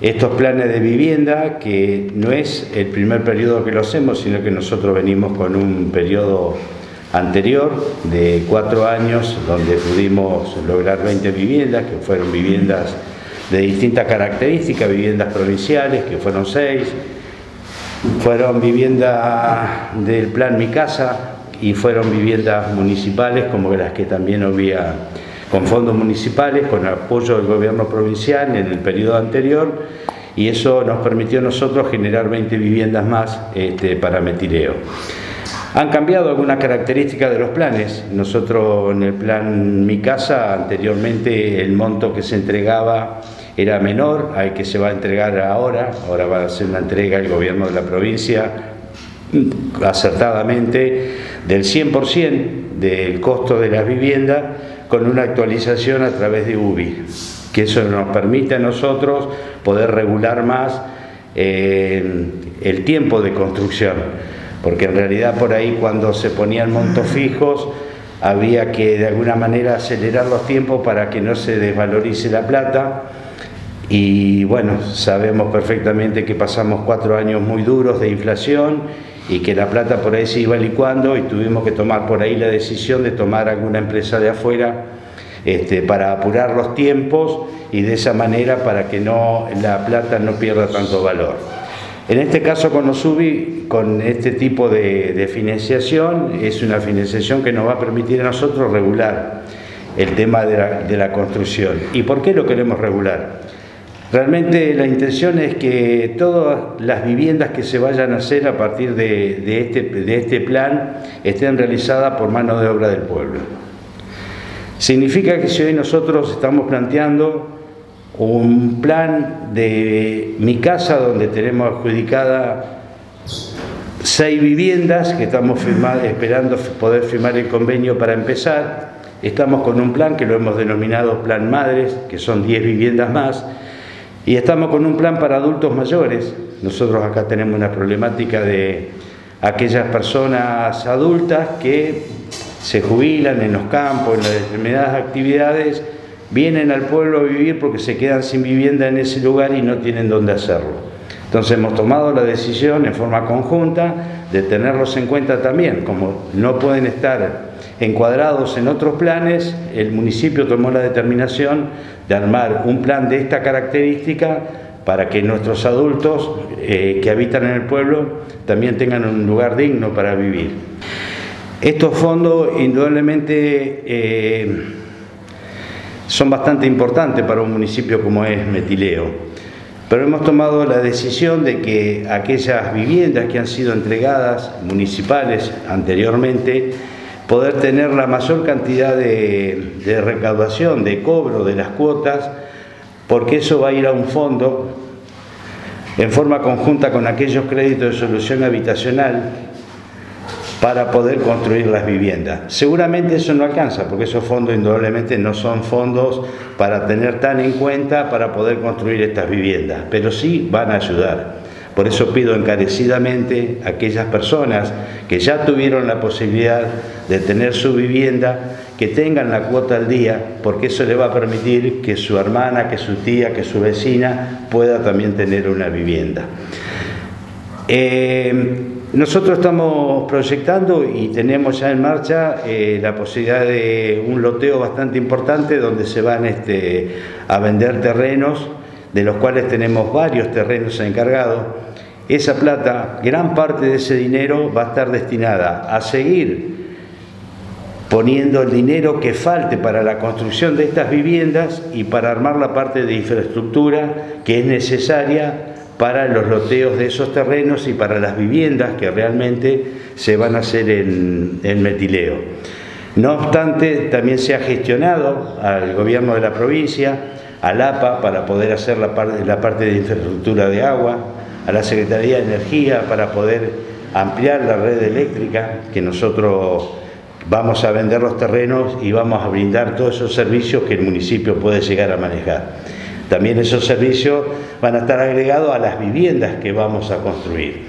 estos planes de vivienda, que no es el primer periodo que lo hacemos, sino que nosotros venimos con un periodo anterior de cuatro años donde pudimos lograr 20 viviendas, que fueron viviendas de distintas características, viviendas provinciales, que fueron seis, fueron viviendas del plan Mi Casa y fueron viviendas municipales como las que también había con fondos municipales, con apoyo del gobierno provincial en el periodo anterior y eso nos permitió a nosotros generar 20 viviendas más este, para metileo. Han cambiado algunas características de los planes. Nosotros en el plan Mi Casa anteriormente el monto que se entregaba era menor al que se va a entregar ahora. Ahora va a ser una entrega el gobierno de la provincia acertadamente del 100% del costo de las viviendas con una actualización a través de UBI, que eso nos permite a nosotros poder regular más eh, el tiempo de construcción, porque en realidad por ahí cuando se ponían montos fijos había que de alguna manera acelerar los tiempos para que no se desvalorice la plata. Y bueno, sabemos perfectamente que pasamos cuatro años muy duros de inflación y que la plata por ahí se iba licuando y tuvimos que tomar por ahí la decisión de tomar alguna empresa de afuera este, para apurar los tiempos y de esa manera para que no, la plata no pierda tanto valor. En este caso con Osubi, con este tipo de, de financiación, es una financiación que nos va a permitir a nosotros regular el tema de la, de la construcción. ¿Y por qué lo queremos regular? Realmente la intención es que todas las viviendas que se vayan a hacer a partir de, este, de este plan estén realizadas por mano de obra del pueblo. Significa que si hoy nosotros estamos planteando un plan de mi casa donde tenemos adjudicada seis viviendas que estamos esperando poder firmar el convenio para empezar, estamos con un plan que lo hemos denominado Plan Madres, que son 10 viviendas más, y estamos con un plan para adultos mayores. Nosotros acá tenemos una problemática de aquellas personas adultas que se jubilan en los campos, en las determinadas actividades, vienen al pueblo a vivir porque se quedan sin vivienda en ese lugar y no tienen dónde hacerlo. Entonces hemos tomado la decisión en forma conjunta de tenerlos en cuenta también, como no pueden estar encuadrados en otros planes, el municipio tomó la determinación de armar un plan de esta característica para que nuestros adultos eh, que habitan en el pueblo también tengan un lugar digno para vivir. Estos fondos indudablemente eh, son bastante importantes para un municipio como es Metileo, pero hemos tomado la decisión de que aquellas viviendas que han sido entregadas municipales anteriormente poder tener la mayor cantidad de, recaudación, de cobro de las cuotas, porque eso va a ir a un fondo en forma conjunta con aquellos créditos de solución habitacional para poder construir las viviendas. Seguramente eso no alcanza, porque esos fondos indudablemente no son fondos para tener tan en cuenta para poder construir estas viviendas, pero sí van a ayudar. Por eso pido encarecidamente a aquellas personas que ya tuvieron la posibilidad de tener su vivienda, que tengan la cuota al día, porque eso le va a permitir que su hermana, que su tía, que su vecina pueda también tener una vivienda. Eh, nosotros estamos proyectando y tenemos ya en marcha eh, la posibilidad de un loteo bastante importante donde se van este, a vender terrenos, de los cuales tenemos varios terrenos encargados esa plata, gran parte de ese dinero va a estar destinada a seguir poniendo el dinero que falte para la construcción de estas viviendas y para armar la parte de infraestructura que es necesaria para los loteos de esos terrenos y para las viviendas que realmente se van a hacer en, metileo. No obstante, también se ha gestionado al gobierno de la provincia, al APA, para poder hacer la parte de infraestructura de agua, a la Secretaría de Energía para poder ampliar la red eléctrica, que nosotros vamos a vender los terrenos y vamos a brindar todos esos servicios que el municipio puede llegar a manejar. También esos servicios van a estar agregados a las viviendas que vamos a construir.